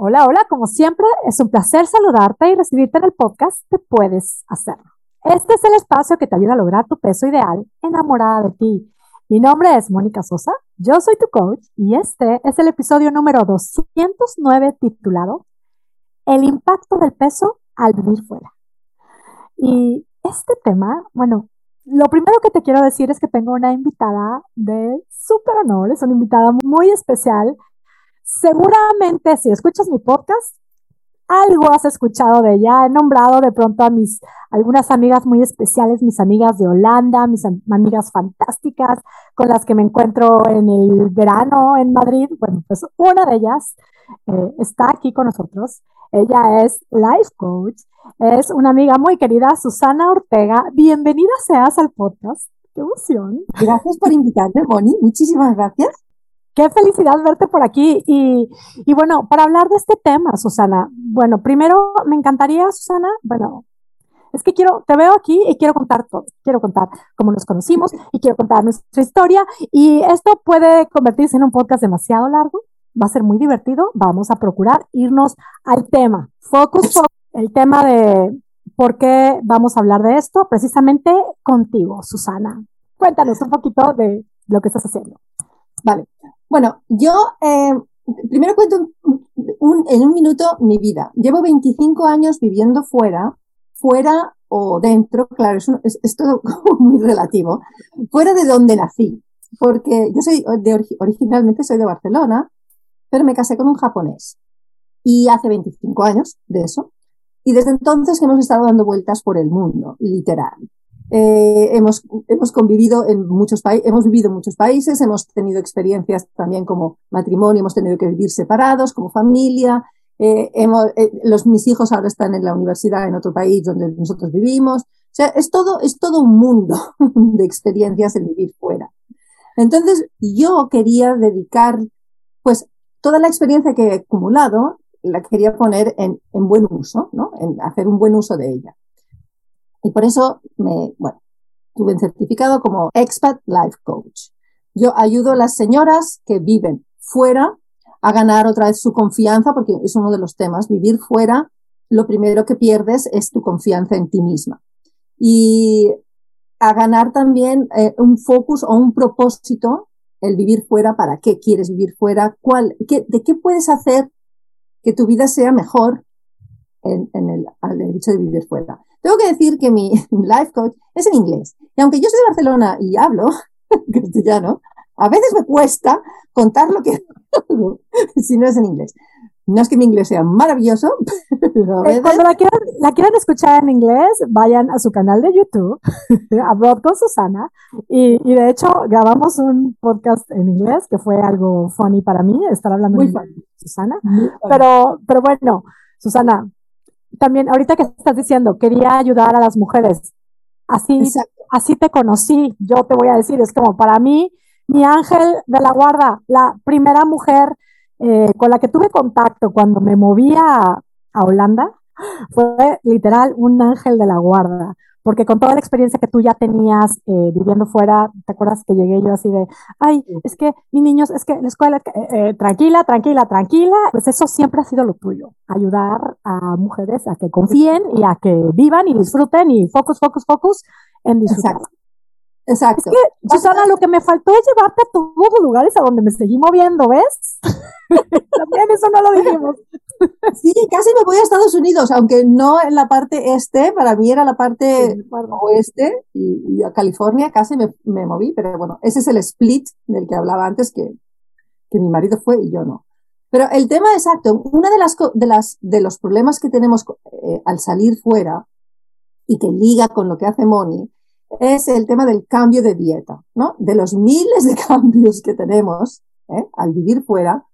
Hola, hola, como siempre, es un placer saludarte y recibirte en el podcast Te Puedes Hacerlo. Este es el espacio que te ayuda a lograr tu peso ideal enamorada de ti. Mi nombre es Mónica Sosa, yo soy tu coach y este es el episodio número 209 titulado El impacto del peso al vivir fuera. Y este tema, bueno, lo primero que te quiero decir es que tengo una invitada de súper honor, es una invitada muy especial. Seguramente si escuchas mi podcast, algo has escuchado de ella. He nombrado de pronto a mis algunas amigas muy especiales, mis amigas de Holanda, mis amigas fantásticas con las que me encuentro en el verano en Madrid. Bueno, pues una de ellas eh, está aquí con nosotros. Ella es life coach, es una amiga muy querida, Susana Ortega. Bienvenida seas al podcast. ¡Qué emoción! Gracias por invitarme, Moni. Muchísimas gracias. Qué felicidad verte por aquí. Y, y, bueno, para hablar de este tema, Susana, bueno, primero me encantaría, Susana, bueno, es que quiero, te veo aquí y quiero contar todo. Quiero contar cómo nos conocimos y quiero contar nuestra historia. Y esto puede convertirse en un podcast demasiado largo, va a ser muy divertido. Vamos a procurar irnos al tema. Focus, focus el tema de por qué vamos a hablar de esto, precisamente contigo, Susana. Cuéntanos un poquito de lo que estás haciendo. Vale. Bueno, yo eh, primero cuento en un minuto mi vida. Llevo 25 años viviendo fuera, fuera o dentro, claro, es, es, todo muy relativo, fuera de donde nací. Porque yo soy de, originalmente soy de Barcelona, pero me casé con un japonés. Y hace 25 años de eso. Y desde entonces hemos estado dando vueltas por el mundo, literal. Eh, hemos, hemos convivido en muchos países, hemos vivido en muchos países, hemos tenido experiencias también como matrimonio, hemos tenido que vivir separados, como familia. Eh, hemos, eh, los, mis hijos ahora están en la universidad en otro país donde nosotros vivimos. O sea, es todo, es todo un mundo de experiencias el vivir fuera. Entonces, yo quería dedicar, pues, toda la experiencia que he acumulado la quería poner en, en, buen uso, ¿no? En hacer un buen uso de ella. Y por eso me, bueno, tuve un certificado como Expat Life Coach. Yo ayudo a las señoras que viven fuera a ganar otra vez su confianza, porque es uno de los temas. Vivir fuera, lo primero que pierdes es tu confianza en ti misma. Y a ganar también eh, un focus o un propósito, el vivir fuera, para qué quieres vivir fuera, cuál, qué, de qué puedes hacer que tu vida sea mejor en, el, al hecho de vivir fuera. Tengo que decir que mi life coach es en inglés. Y aunque yo soy de Barcelona y hablo castellano, a veces me cuesta contar lo que hago si no es en inglés. No es que mi inglés sea maravilloso, pero a eh, Cuando la quieran, la quieran, escuchar en inglés, vayan a su canal de YouTube, Abroad con Susana, y, y, de hecho grabamos un podcast en inglés que fue algo funny para mí, estar hablando Muy en Susana. Pero, pero bueno, Susana, también ahorita que estás diciendo, quería ayudar a las mujeres. Así, así te conocí, yo te voy a decir, es como para mí, mi ángel de la guarda, la primera mujer eh, con la que tuve contacto cuando me movía a, a Holanda, fue literal un ángel de la guarda porque con toda la experiencia que tú ya tenías eh, viviendo fuera, ¿te acuerdas que llegué yo así de, ay, es que mis niños, es que la escuela, eh, eh, tranquila, tranquila, tranquila, pues eso siempre ha sido lo tuyo, ayudar a mujeres a que confíen y a que vivan y disfruten y focus, focus, focus en disfrutar. Exacto. Es que, Susana, lo que me faltó es llevarte a todos los lugares a donde me seguí moviendo, ¿ves? También eso no lo dijimos. Sí, casi me voy a Estados Unidos, aunque no en la parte este, para mí era la parte oeste y, a California casi me, me, moví, pero bueno, ese es el split del que hablaba antes que, que mi marido fue y yo no. Pero el tema exacto, una de las, de las de los problemas que tenemos eh, al salir fuera y que liga con lo que hace Moni es el tema del cambio de dieta, ¿no? De los miles de cambios que tenemos ¿eh? al vivir fuera,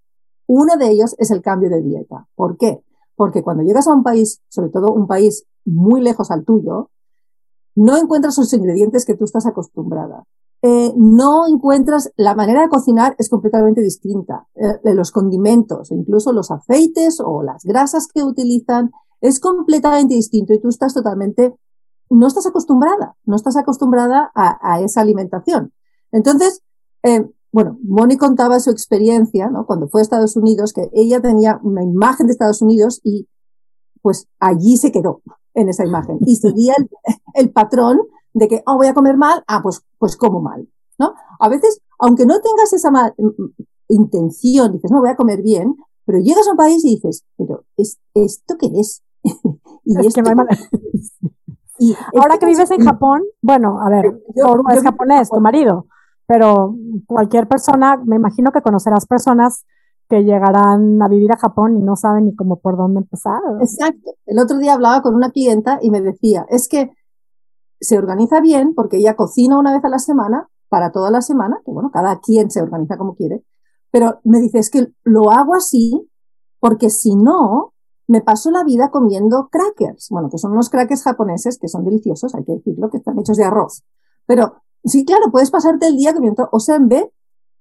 uno de ellos es el cambio de dieta. ¿Por qué? Porque cuando llegas a un país, sobre todo un país muy lejos al tuyo, no encuentras los ingredientes que tú estás acostumbrada. Eh, no encuentras, la manera de cocinar es completamente distinta. Eh, los condimentos, incluso los aceites o las grasas que utilizan, es completamente distinto y tú estás totalmente, no estás acostumbrada, no estás acostumbrada a, esa alimentación. Entonces, eh, bueno, Moni contaba su experiencia, ¿no? Cuando fue a Estados Unidos, que ella tenía una imagen de Estados Unidos y pues allí se quedó en esa imagen y seguía el, patrón de que, oh, voy a comer mal, ah, pues, pues como mal, ¿no? A veces, aunque no tengas esa intención, dices, no, voy a comer bien, pero llegas a un país y dices, pero ¿es, ¿esto qué es? y es que hay manera. Y Ahora que vives en Japón, bueno, a ver, es japonés, tu marido, pero cualquier persona, me imagino que conocerás personas que llegarán a vivir a Japón y no saben ni cómo por dónde empezar. Exacto. El otro día hablaba con una clienta y me decía, es que se organiza bien porque ella cocina una vez a la semana para toda la semana, que bueno, cada quien se organiza como quiere, pero me dice, es que lo hago así porque si no, me paso la vida comiendo crackers, bueno, que son unos crackers japoneses que son deliciosos, hay que decirlo, que están hechos de arroz. Pero sí, claro, puedes pasarte el día comiendo osembe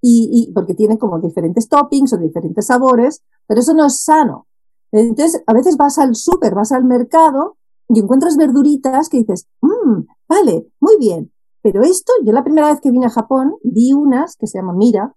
y, y porque tiene como diferentes toppings o diferentes sabores, pero eso no es sano. Entonces, a veces vas al súper, vas al mercado y encuentras verduritas que dices, mmm, vale, muy bien. Pero esto, yo la primera vez que vine a Japón, vi unas que se llaman Mira,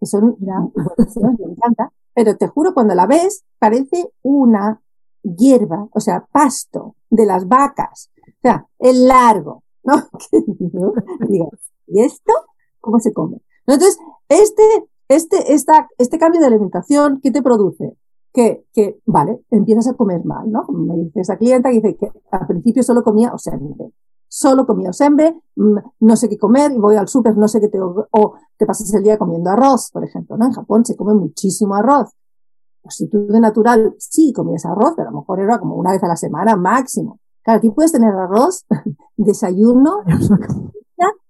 que son, Mira. me encanta, pero te juro, cuando la ves, parece una hierba, o sea, pasto de las vacas. O sea, el largo, ¿no? Digo, ¿y esto cómo se come? Entonces, este, este, esta, este cambio de alimentación, ¿qué te produce? Que, que, vale, empiezas a comer mal, ¿no? Me dice esa clienta que dice que al principio solo comía o sea, solo comía osembe, mm, no sé qué comer, y voy al súper, no sé qué te, o te pasas el día comiendo arroz, por ejemplo, ¿no? En Japón se come muchísimo arroz. Pues si tú de natural sí comías arroz, pero a lo mejor era como una vez a la semana máximo. Claro, aquí puedes tener arroz, desayuno,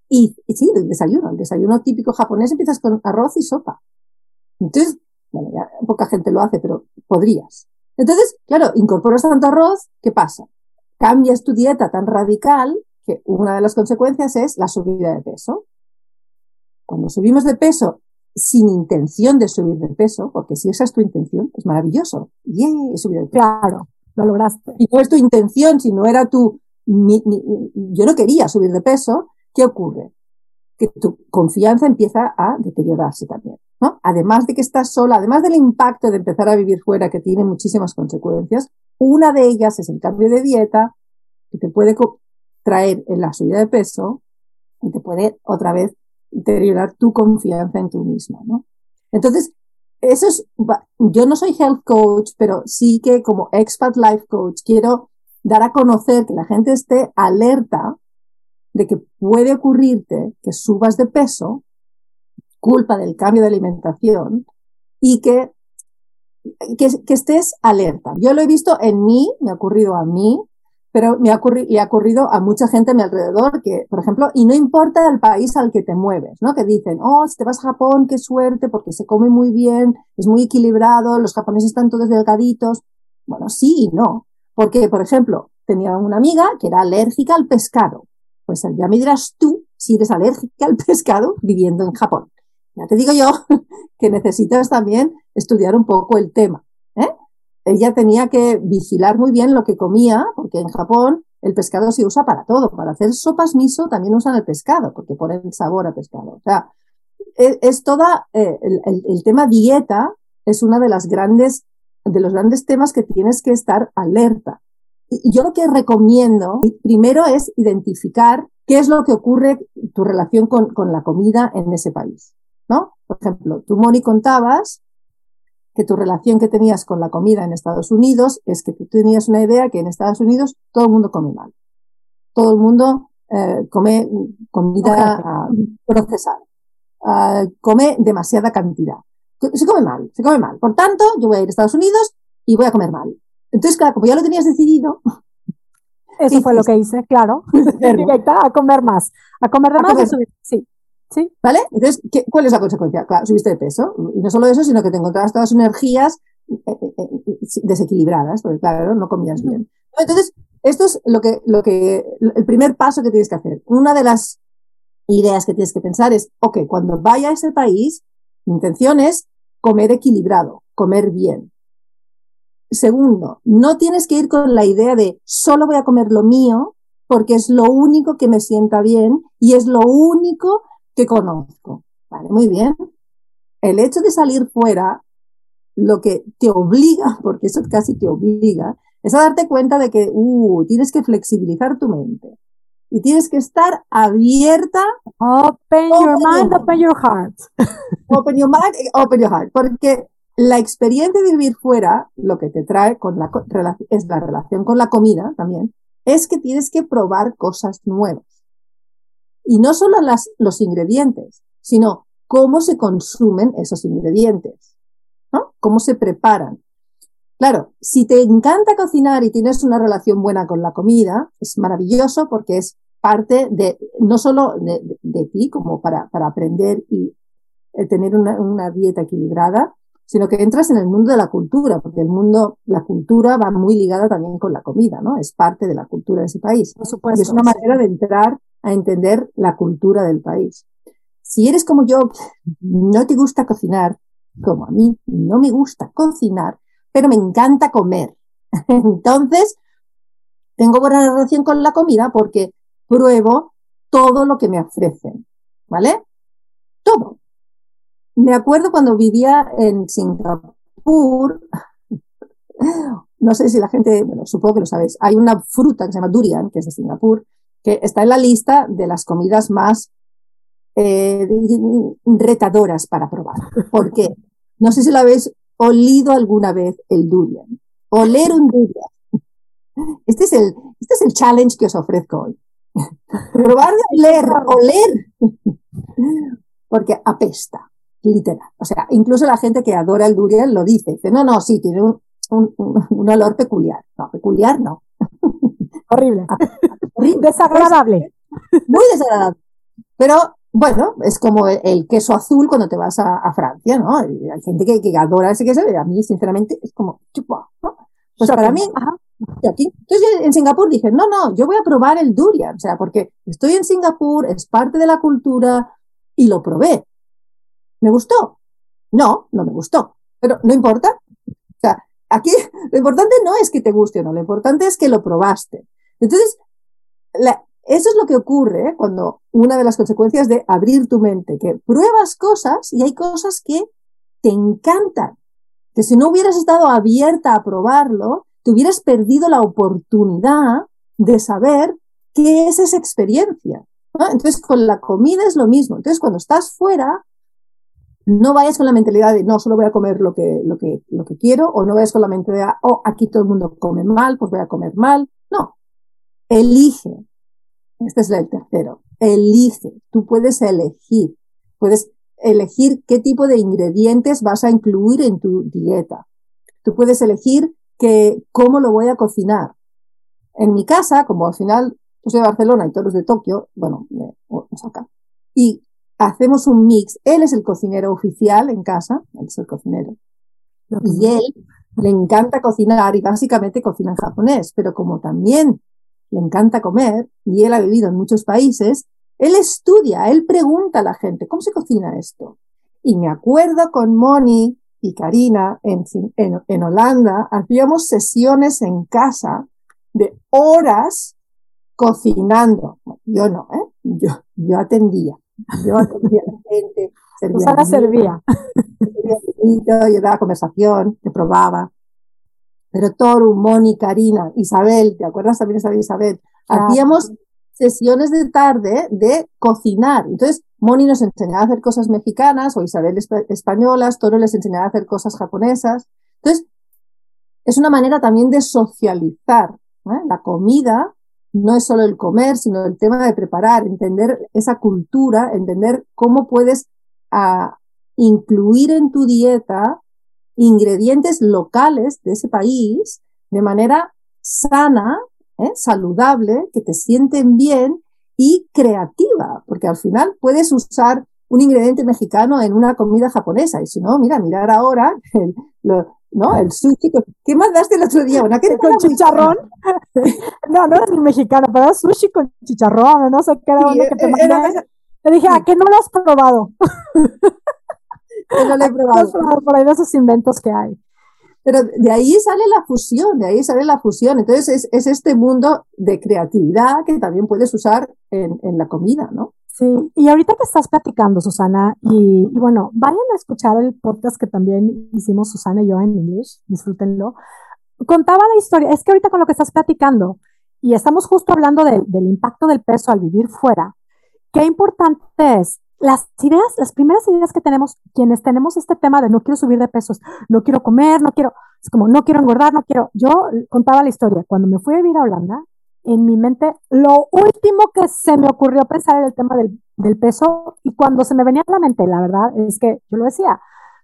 y, sí, el desayuno, el desayuno típico japonés empiezas con arroz y sopa. Entonces, bueno, ya poca gente lo hace, pero podrías. Entonces, claro, incorporas tanto arroz, ¿qué pasa? Cambias tu dieta tan radical que una de las consecuencias es la subida de peso. Cuando subimos de peso sin intención de subir de peso, porque si esa es tu intención, es maravilloso. ¡Yeah! He subido de peso. Claro, lo lograste. Y no es tu intención, si no era tu... yo no quería subir de peso, ¿qué ocurre? Que tu confianza empieza a deteriorarse también. ¿no? Además de que estás sola, además del impacto de empezar a vivir fuera, que tiene muchísimas consecuencias, una de ellas es el cambio de dieta, que te puede traer en la subida de peso y te puede otra vez deteriorar tu confianza en tú misma, ¿no? Entonces, eso es, yo no soy health coach, pero sí que como expat life coach quiero dar a conocer que la gente esté alerta de que puede ocurrirte que subas de peso, culpa del cambio de alimentación, y que, que, estés alerta. Yo lo he visto en mí, me ha ocurrido a mí, pero me ha le ha ocurrido a mucha gente a mi alrededor que, por ejemplo, y no importa el país al que te mueves, ¿no? Que dicen, oh, si te vas a Japón, qué suerte, porque se come muy bien, es muy equilibrado, los japoneses están todos delgaditos. Bueno, sí y no. Porque, por ejemplo, tenía una amiga que era alérgica al pescado. Pues ya me dirás tú si eres alérgica al pescado viviendo en Japón. Ya te digo yo que necesitas también estudiar un poco el tema. ¿eh? ella tenía que vigilar muy bien lo que comía, porque en Japón el pescado se usa para todo. Para hacer sopas miso también usan el pescado, porque ponen sabor a pescado. O sea, e, es, toda, eh, el, tema dieta es una de las grandes, de los grandes temas que tienes que estar alerta. Y yo lo que recomiendo primero es identificar qué es lo que ocurre tu relación con, con la comida en ese país. ¿no? Por ejemplo, tú, Moni, contabas que tu relación que tenías con la comida en Estados Unidos es que tú tenías una idea que en Estados Unidos todo el mundo come mal. Todo el mundo eh, come comida ah, procesada. Ah, come demasiada cantidad. Se come mal, se come mal. Por tanto, yo voy a ir a Estados Unidos y voy a comer mal. Entonces, claro, como ya lo tenías decidido. Eso fue lo que hice, claro. a comer más. A comer de más. Sí. Sí. ¿Vale? Entonces, ¿qué, ¿cuál es la consecuencia? Claro, subiste de peso. Y no solo eso, sino que te encontrabas todas las energías eh, eh, eh, desequilibradas, porque claro, no comías bien. Entonces, esto es lo que, lo que, el primer paso que tienes que hacer. Una de las ideas que tienes que pensar es, ok, cuando vaya a ese país, mi intención es comer equilibrado, comer bien. Segundo, no tienes que ir con la idea de solo voy a comer lo mío porque es lo único que me sienta bien y es lo único que conozco. Vale, muy bien. El hecho de salir fuera, lo que te obliga, porque eso casi te obliga, es a darte cuenta de que uh, tienes que flexibilizar tu mente y tienes que estar abierta. Open, your mind, open your heart. Open your mind, open your heart. Porque la experiencia de vivir fuera, lo que te trae con la, es la relación con la comida también, es que tienes que probar cosas nuevas. Y no solo las, los ingredientes, sino cómo se consumen esos ingredientes, ¿no? Cómo se preparan. Claro, si te encanta cocinar y tienes una relación buena con la comida, es maravilloso porque es parte de, no solo de, ti, como para, para, aprender y eh, tener una, una, dieta equilibrada, sino que entras en el mundo de la cultura, porque el mundo, la cultura va muy ligada también con la comida, ¿no? Es parte de la cultura de ese país. Por supuesto, y es una manera de entrar a entender la cultura del país. Si eres como yo, no te gusta cocinar, como a mí no me gusta cocinar, pero me encanta comer. Entonces, tengo buena relación con la comida porque pruebo todo lo que me ofrecen, ¿vale? Todo. Me acuerdo cuando vivía en Singapur, no sé si la gente, bueno, supongo que lo sabéis, hay una fruta que se llama durian, que es de Singapur, que está en la lista de las comidas más eh, retadoras para probar. ¿Por qué? No sé si lo habéis olido alguna vez el durian. Oler un durian. Este es el, este es el challenge que os ofrezco hoy. Probar de oler, oler. Porque apesta, literal. O sea, incluso la gente que adora el durian lo dice. Dice, no, no, sí, tiene un, un, un olor peculiar. No, peculiar no. Horrible. Desagradable. Muy desagradable. Pero bueno, es como el queso azul cuando te vas a, Francia, ¿no? Hay gente que, que, adora ese queso y a mí, sinceramente, es como, ¿no? Pues para mí, aquí. Entonces en Singapur dije, no, no, yo voy a probar el durian, o sea, porque estoy en Singapur, es parte de la cultura y lo probé. ¿Me gustó? No, no me gustó, pero no importa. O sea, aquí lo importante no es que te guste o no, lo importante es que lo probaste. Entonces, eso es lo que ocurre cuando una de las consecuencias de abrir tu mente, que pruebas cosas y hay cosas que te encantan, que si no hubieras estado abierta a probarlo, te hubieras perdido la oportunidad de saber qué es esa experiencia. Entonces, con la comida es lo mismo. Entonces, cuando estás fuera, no vayas con la mentalidad de no, solo voy a comer lo que, lo que, lo que quiero, o no vayas con la mentalidad, oh, aquí todo el mundo come mal, pues voy a comer mal. Elige, este es el tercero. Elige. Tú puedes elegir. Puedes elegir qué tipo de ingredientes vas a incluir en tu dieta. Tú puedes elegir que, cómo lo voy a cocinar. En mi casa, como al final yo soy de Barcelona y todos de Tokio, bueno, acá. Y hacemos un mix. Él es el cocinero oficial en casa, él es el cocinero. Y él le encanta cocinar y básicamente cocina en japonés, pero como también le encanta comer y él ha vivido en muchos países, él estudia, él pregunta a la gente, ¿cómo se cocina esto? Y me acuerdo con Moni y Karina en, en, Holanda, hacíamos sesiones en casa de horas cocinando. Yo no, ¿eh? Yo, yo atendía. Yo atendía a la gente. Servía. servía. servía yo daba conversación, te probaba pero Toru, Moni, Karina, Isabel, ¿te acuerdas también de Isabel? Hacíamos sesiones de tarde de cocinar. Entonces, Moni nos enseñaba a hacer cosas mexicanas o Isabel españolas, Toro les enseñaba a hacer cosas japonesas. Entonces, es una manera también de socializar. ¿eh? La comida no es solo el comer, sino el tema de preparar, entender esa cultura, entender cómo puedes ah, incluir en tu dieta ingredientes locales de ese país de manera sana, ¿eh? saludable, que te sienten bien y creativa, porque al final puedes usar un ingrediente mexicano en una comida japonesa. Y si no, mira, mirar ahora el, ¿no? el sushi. ¿Qué más daste el otro día? ¿Una ¿Con chicharrón? no, no es el mexicano, pero sushi con chicharrón, no sé qué era uno que te mandé. Te dije, ¿a qué no lo has probado? Por ahí de esos inventos que hay. Pero de ahí sale la fusión, de ahí sale la fusión. Entonces es, es este mundo de creatividad que también puedes usar en, en, la comida, ¿no? Sí, y ahorita que estás platicando, Susana, y, bueno, vayan a escuchar el podcast que también hicimos Susana y yo en inglés, disfrútenlo. Contaba la historia, es que ahorita con lo que estás platicando, y estamos justo hablando del impacto del peso al vivir fuera, qué importante es las ideas, las primeras ideas que tenemos, quienes tenemos este tema de no quiero subir de pesos, no quiero comer, no quiero, es como no quiero engordar, no quiero. Yo contaba la historia, cuando me fui a vivir a Holanda, en mi mente, lo último que se me ocurrió pensar era el tema del, del peso y cuando se me venía a la mente, la verdad es que yo lo decía,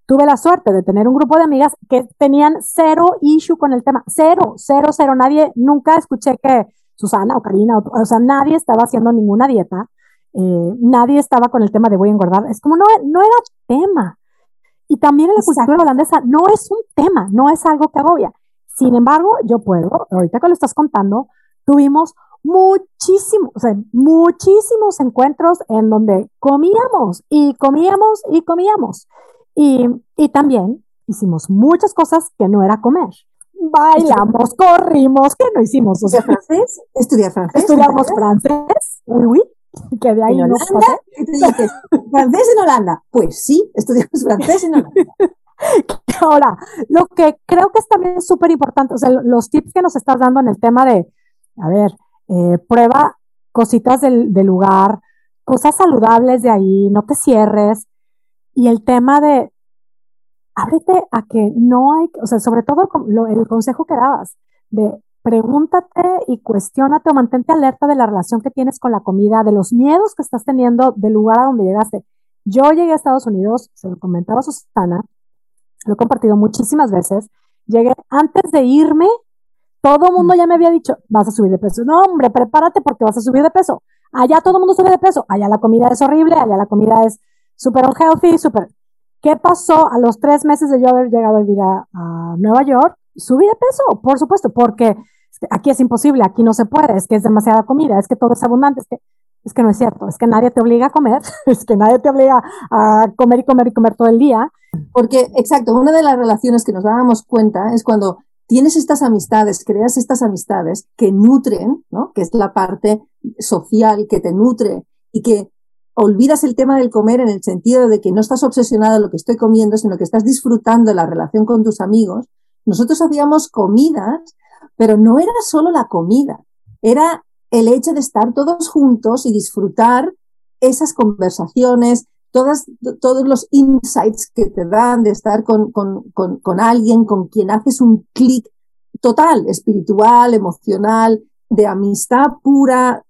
tuve la suerte de tener un grupo de amigas que tenían cero issue con el tema, cero, cero, cero, nadie, nunca escuché que Susana o Karina, o, o sea, nadie estaba haciendo ninguna dieta eh, nadie estaba con el tema de voy a engordar. Es como no, no era tema. Y también en la cultura holandesa no es un tema, no es algo que agobia. Sin embargo, yo puedo, ahorita que lo estás contando, tuvimos muchísimos, o sea, muchísimos encuentros en donde comíamos y comíamos y comíamos. Y, y también hicimos muchas cosas que no era comer. Bailamos, corrimos, ¿qué no hicimos? O sea, francés? ¿Estudiar francés? Estudiamos francés, oui, oui que de ahí ¿En Holanda? ¿Francés en Holanda? Pues sí, estudiamos francés en Holanda. Ahora, lo que creo que es también súper importante, o sea, los tips que nos estás dando en el tema de, a ver, eh, prueba cositas del, del, lugar, cosas saludables de ahí, no te cierres. Y el tema de, ábrete a que no hay, o sea, sobre todo el consejo que dabas, de pregúntate y cuestionate o mantente alerta de la relación que tienes con la comida, de los miedos que estás teniendo del lugar a donde llegaste. Yo llegué a Estados Unidos, se lo comentaba a Susana, lo he compartido muchísimas veces. Llegué antes de irme, todo el mundo ya me había dicho, vas a subir de peso. No, hombre, prepárate porque vas a subir de peso. Allá todo el mundo sube de peso. Allá la comida es horrible, allá la comida es súper unhealthy, súper. ¿Qué pasó a los tres meses de yo haber llegado a vivir a Nueva York? Subí de peso, por supuesto, porque aquí es imposible, aquí no se puede, es que es demasiada comida, es que todo es abundante, es que, es que no es cierto, es que nadie te obliga a comer, es que nadie te obliga a comer y comer y comer todo el día. Porque, exacto, una de las relaciones que nos dábamos cuenta es cuando tienes estas amistades, creas estas amistades que nutren, ¿no? que es la parte social que te nutre y que olvidas el tema del comer en el sentido de que no estás obsesionado en lo que estoy comiendo, sino que estás disfrutando la relación con tus amigos, nosotros hacíamos comidas, pero no era solo la comida, era el hecho de estar todos juntos y disfrutar esas conversaciones, todas, todos los insights que te dan de estar con, alguien con quien haces un clic total, espiritual, emocional, de amistad pura,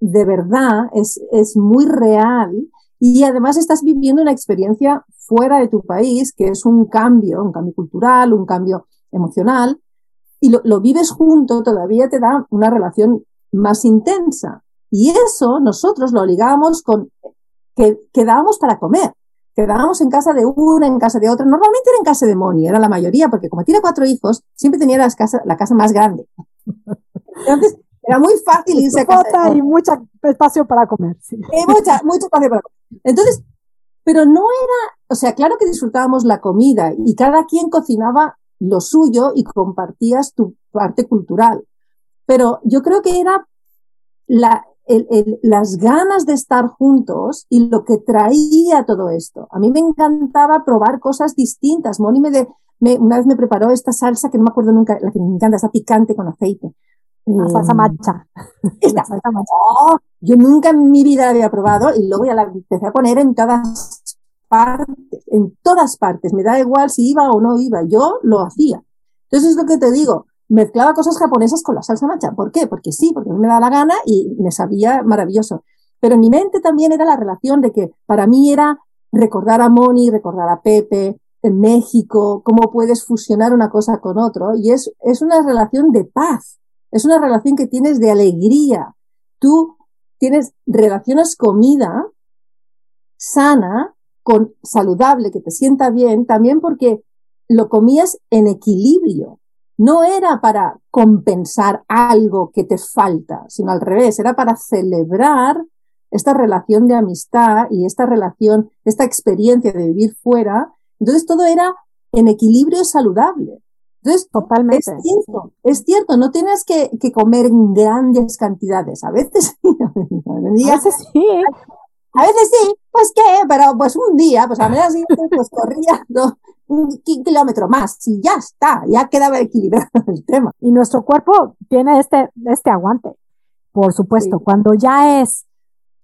de verdad, es muy real. Y además estás viviendo una experiencia fuera de tu país, que es un cambio, un cambio cultural, un cambio emocional, y lo, vives junto, todavía te da una relación más intensa. Y eso nosotros lo ligamos con que quedábamos para comer. Quedábamos en casa de una, en casa de otra. Normalmente era en casa de Moni, era la mayoría, porque como tiene cuatro hijos, siempre tenía la casa, la casa más grande. Entonces, era muy fácil irse a casa. Y mucho espacio para comer. Sí. Y mucha, mucho espacio para comer. Entonces, pero no era, o sea, claro que disfrutábamos la comida y cada quien cocinaba lo suyo y compartías tu parte cultural. Pero yo creo que era la, las ganas de estar juntos y lo que traía todo esto. A mí me encantaba probar cosas distintas. Moni me, de, me una vez me preparó esta salsa que no me acuerdo nunca, la que me encanta, esa picante con aceite. La salsa em, macha. Esta, salsa macha. Oh, yo nunca en mi vida había probado y luego ya la empecé a poner en todas partes, en todas partes. Me da igual si iba o no iba, yo lo hacía. Entonces es lo que te digo, mezclaba cosas japonesas con la salsa macha. ¿Por qué? Porque sí, porque a mí me da la gana y me sabía maravilloso. Pero en mi mente también era la relación de que para mí era recordar a Moni, recordar a Pepe, en México, cómo puedes fusionar una cosa con otro. Y es, es una relación de paz. Es una relación que tienes de alegría. Tú tienes, relaciones comida sana, con saludable, que te sienta bien, también porque lo comías en equilibrio. No era para compensar algo que te falta, sino al revés, era para celebrar esta relación de amistad y esta relación, esta experiencia de vivir fuera. Entonces todo era en equilibrio saludable. Entonces, Totalmente. Es cierto, es cierto, no tienes que, que comer en grandes cantidades. A veces sí, a veces sí. A veces sí, pues qué, pero pues un día, pues a la siguiente, pues corriendo un kilómetro más y ya está, ya quedaba equilibrado el tema. Y nuestro cuerpo tiene este, este aguante, por supuesto, Sí. cuando ya es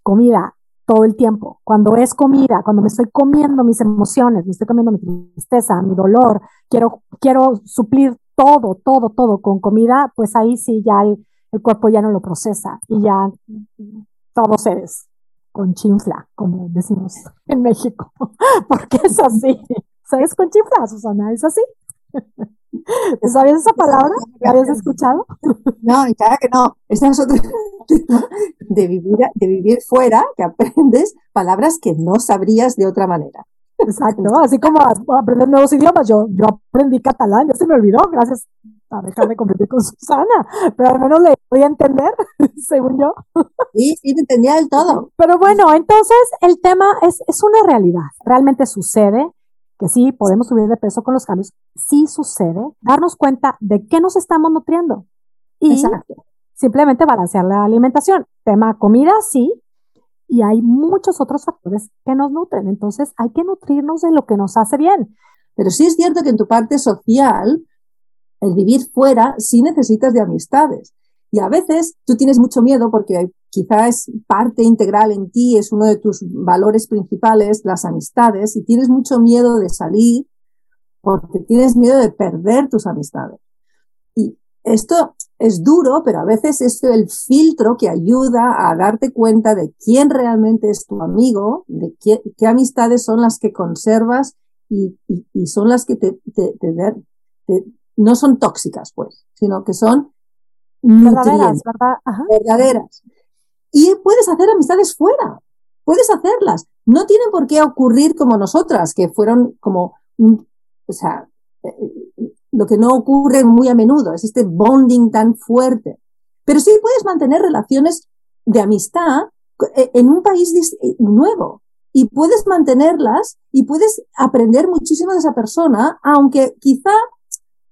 comida todo el tiempo, cuando es comida, cuando me estoy comiendo mis emociones, me estoy comiendo mi tristeza, mi dolor, quiero, quiero suplir todo, todo, todo con comida, pues ahí sí ya el, el cuerpo ya no lo procesa y ya todo se des con chinfla, como decimos en México, porque es así. ¿Sabes con chifla, Susana? ¿Es así? ¿Sabías esa palabra? ¿La habías escuchado? No, claro que no. Esa es otra de vivir, de vivir fuera, que aprendes palabras que no sabrías de otra manera. Exacto, así como aprender nuevos idiomas. Yo, yo aprendí catalán, ya se me olvidó, gracias a dejar de competir con Susana, pero al menos le voy a entender, según yo. Sí, sí, te entendía del todo. Pero bueno, entonces el tema es, es una realidad. Realmente sucede que sí, podemos subir de peso con los cambios. Sí sucede. Darnos cuenta de qué nos estamos nutriendo. Y Exacto. simplemente balancear la alimentación. Tema comida, sí. Y hay muchos otros factores que nos nutren. Entonces hay que nutrirnos de lo que nos hace bien. Pero sí es cierto que en tu parte social, el vivir fuera, sí necesitas de amistades. Y a veces tú tienes mucho miedo porque quizá es parte integral en ti, es uno de tus valores principales, las amistades, y tienes mucho miedo de salir porque tienes miedo de perder tus amistades. Y esto es duro, pero a veces es el filtro que ayuda a darte cuenta de quién realmente es tu amigo, de qué, amistades son las que conservas y, son las que te, te, te, no son tóxicas, pues, sino que son verdaderas, ¿verdad? Ajá. verdaderas. Y puedes hacer amistades fuera, puedes hacerlas. No tienen por qué ocurrir como nosotras, que fueron como un, o sea, eh, lo que no ocurre muy a menudo, es este bonding tan fuerte. Pero sí puedes mantener relaciones de amistad eh, en un país nuevo y puedes mantenerlas y puedes aprender muchísimo de esa persona, aunque quizá,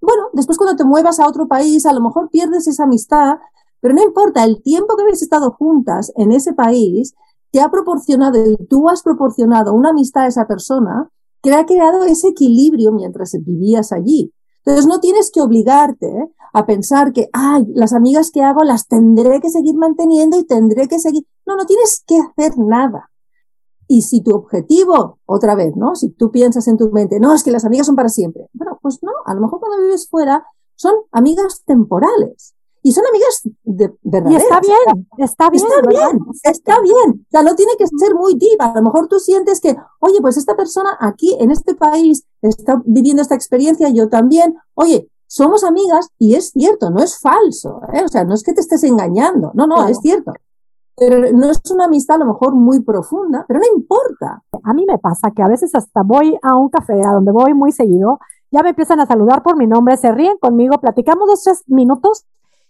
bueno, después cuando te muevas a otro país, a lo mejor pierdes esa amistad, pero no importa, el tiempo que habéis estado juntas en ese país te ha proporcionado y tú has proporcionado una amistad a esa persona que ha creado ese equilibrio mientras vivías allí. Entonces no tienes que obligarte a pensar que, ay, las amigas que hago las tendré que seguir manteniendo y tendré que seguir. No, no tienes que hacer nada. Y si tu objetivo, otra vez, ¿no? Si tú piensas en tu mente, no, es que las amigas son para siempre. Bueno, pues no, a lo mejor cuando vives fuera son amigas temporales. Y son amigas de, verdaderas. Y está bien, está bien. Está bien, está bien. O sea, no tiene que ser muy diva. A lo mejor tú sientes que, oye, pues esta persona aquí en este país está viviendo esta experiencia, yo también. Oye, somos amigas y es cierto, no es falso. ¿eh? O sea, no es que te estés engañando. No, no, claro. es cierto. Pero no es una amistad a lo mejor muy profunda, pero no importa. A mí me pasa que a veces hasta voy a un café a donde voy muy seguido, ya me empiezan a saludar por mi nombre, se ríen conmigo, platicamos dos, tres minutos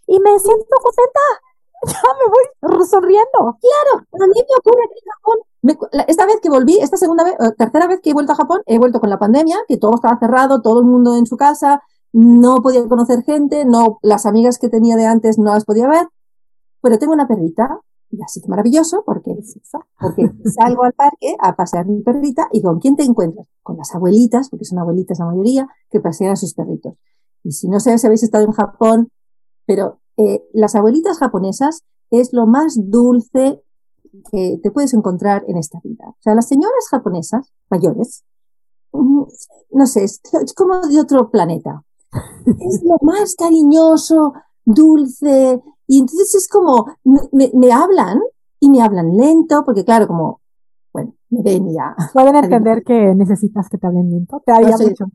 y me siento contenta. Ya me voy sonriendo. Claro, a mí me ocurre aquí en Japón. Me, esta vez que volví, esta segunda vez, tercera vez que he vuelto a Japón, he vuelto con la pandemia, que todo estaba cerrado, todo el mundo en su casa, no podía conocer gente, no, las amigas que tenía de antes no las podía ver, pero tengo una perrita, y así que maravilloso, porque, porque salgo al parque a pasear mi perrita, y ¿con quién te encuentras? Con las abuelitas, porque son abuelitas la mayoría, que pasean a sus perritos. Y si no sé si habéis estado en Japón, pero eh, las abuelitas japonesas es lo más dulce que te puedes encontrar en esta vida. O sea, las señoras japonesas mayores, no sé, es, es como de otro planeta. Es lo más cariñoso, dulce, y entonces es como, me, me, me hablan y me hablan lento, porque claro, como, bueno, me ven ya. Pueden entender que necesitas que te hablen lento, te haría no mucho.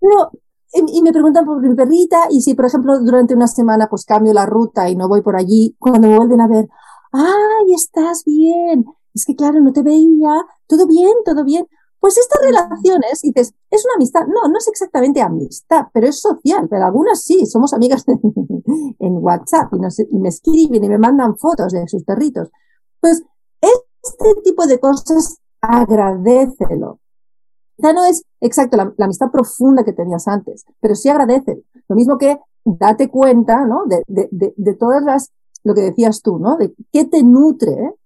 Pero y me preguntan por mi perrita y si, por ejemplo, durante una semana pues cambio la ruta y no voy por allí, cuando me vuelven a ver, ¡ay, estás bien! Es que claro, no te veía, todo bien, todo bien. Pues estas relaciones, y dices, es una amistad, no, no es exactamente amistad, pero es social, pero algunas sí, somos amigas en WhatsApp y, nos, y me escriben y me mandan fotos de sus perritos. Pues este tipo de cosas, agradecelo. Ya no es exacto la, la, amistad profunda que tenías antes, pero sí agradece. Lo mismo que date cuenta, ¿no? De, de, de, de, todas las, lo que decías tú, ¿no? De qué te nutre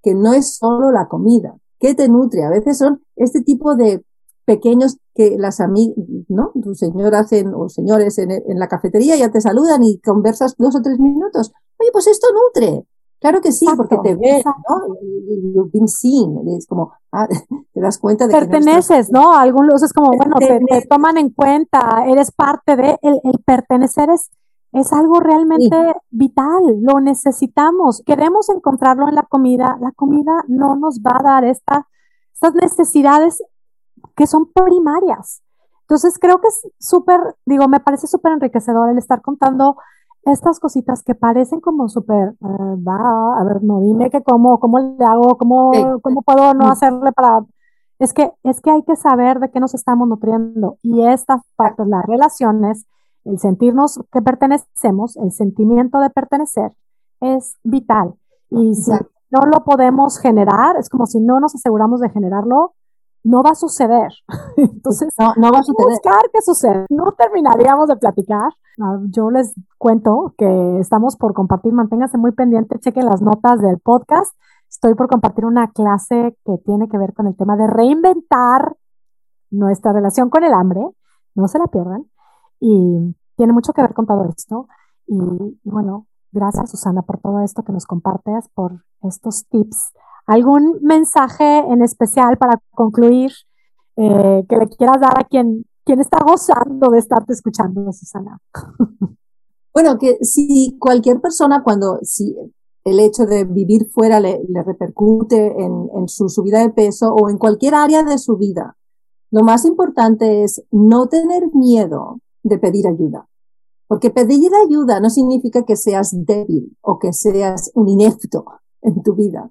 que no es solo la comida. ¿Qué te nutre? A veces son este tipo de pequeños que las amigas, ¿no? Tus señoras o señores en, en, la cafetería ya te saludan y conversas dos o tres minutos. Oye, pues esto nutre. Claro que sí, porque te ves, ¿no? You've been seen. Es como, ah, te das cuenta de Perteneces, que no, ¿no? A algún es como, bueno, te, toman en cuenta, eres parte de, el, el pertenecer es, es algo realmente vital, lo necesitamos, queremos encontrarlo en la comida, la comida no nos va a dar esta, estas necesidades que son primarias. Entonces creo que es súper, digo, me parece súper enriquecedor el estar contando estas cositas que parecen como súper, uh, va, a ver, no dime que cómo, cómo le hago, cómo, cómo puedo no hacerle para... Es que, es que hay que saber de qué nos estamos nutriendo y estas partes, las relaciones, el sentirnos que pertenecemos, el sentimiento de pertenecer es vital. Y si no lo podemos generar, es como si no nos aseguramos de generarlo, no va a suceder. Entonces, no, no va a suceder. buscar qué sucede. No terminaríamos de platicar. Ah, yo les cuento que estamos por compartir, manténganse muy pendientes, chequen las notas del podcast. Estoy por compartir una clase que tiene que ver con el tema de reinventar nuestra relación con el hambre. No se la pierdan. Y tiene mucho que ver con todo esto. Y, y bueno, gracias Susana por todo esto que nos compartes, por estos tips ¿Algún mensaje en especial para concluir eh, que le quieras dar a quien, quien está gozando de estarte escuchando, Susana? Bueno, que si cualquier persona cuando si el hecho de vivir fuera le, repercute en, en, su subida de peso o en cualquier área de su vida, lo más importante es no tener miedo de pedir ayuda. Porque pedir ayuda no significa que seas débil o que seas un inepto en tu vida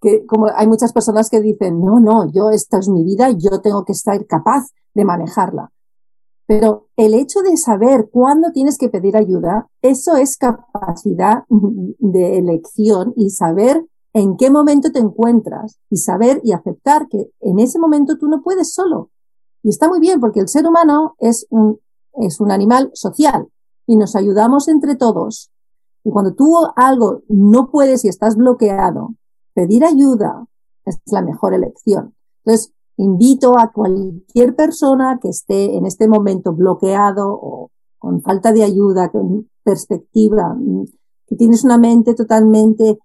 que como hay muchas personas que dicen, no, no, yo esta es mi vida, yo tengo que estar capaz de manejarla. Pero el hecho de saber cuándo tienes que pedir ayuda, eso es capacidad de elección y saber en qué momento te encuentras y saber y aceptar que en ese momento tú no puedes solo. Y está muy bien porque el ser humano es un, es un animal social y nos ayudamos entre todos. Y cuando tú algo no puedes y estás bloqueado, pedir ayuda es la mejor elección. Entonces, invito a cualquier persona que esté en este momento bloqueado o con falta de ayuda, con perspectiva, que tienes una mente totalmente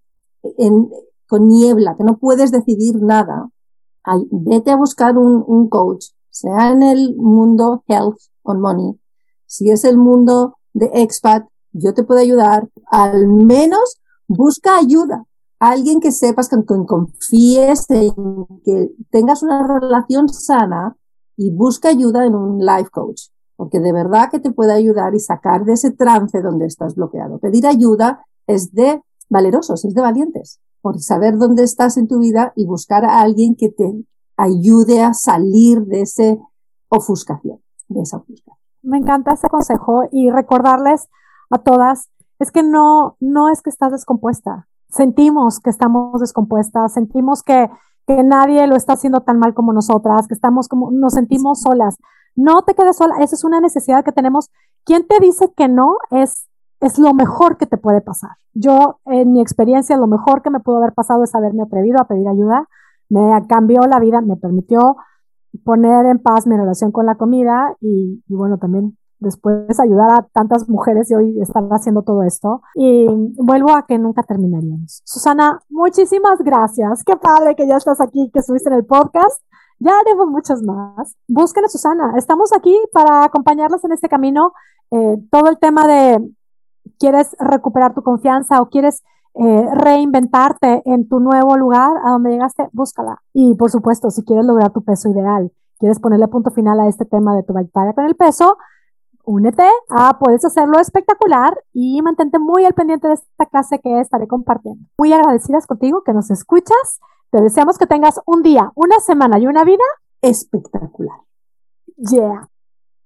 en, con niebla, que no puedes decidir nada, vete a buscar un, un coach, sea en el mundo health on money, si es el mundo de expat, yo te puedo ayudar, al menos busca ayuda, alguien que sepas, que confíes en que tengas una relación sana y busca ayuda en un life coach, porque de verdad que te puede ayudar y sacar de ese trance donde estás bloqueado. Pedir ayuda es de valerosos, es de valientes, por saber dónde estás en tu vida y buscar a alguien que te ayude a salir de ese ofuscación, de esa ofuscación. Me encanta ese consejo y recordarles a todas, es que no, no es que estás descompuesta, sentimos que estamos descompuestas, sentimos que, que nadie lo está haciendo tan mal como nosotras, que estamos como, nos sentimos solas. No te quedes sola, esa es una necesidad que tenemos. ¿Quién te dice que no es, es lo mejor que te puede pasar? Yo, en mi experiencia, lo mejor que me pudo haber pasado es haberme atrevido a pedir ayuda. Me cambió la vida, me permitió poner en paz mi relación con la comida y, bueno, también después ayudar a tantas mujeres y hoy estar haciendo todo esto. Y vuelvo a que nunca terminaríamos. Susana, muchísimas gracias. Qué padre que ya estás aquí, que estuviste en el podcast. Ya haremos muchas más. Busquen Susana. Estamos aquí para acompañarlas en este camino. Eh, todo el tema de quieres recuperar tu confianza o quieres eh, reinventarte en tu nuevo lugar a donde llegaste, búscala. Y por supuesto, si quieres lograr tu peso ideal, quieres ponerle punto final a este tema de tu batalla con el peso, únete a Puedes Hacerlo Espectacular y mantente muy al pendiente de esta clase que estaré compartiendo. Muy agradecidas contigo que nos escuchas. Te deseamos que tengas un día, una semana y una vida espectacular. Yeah.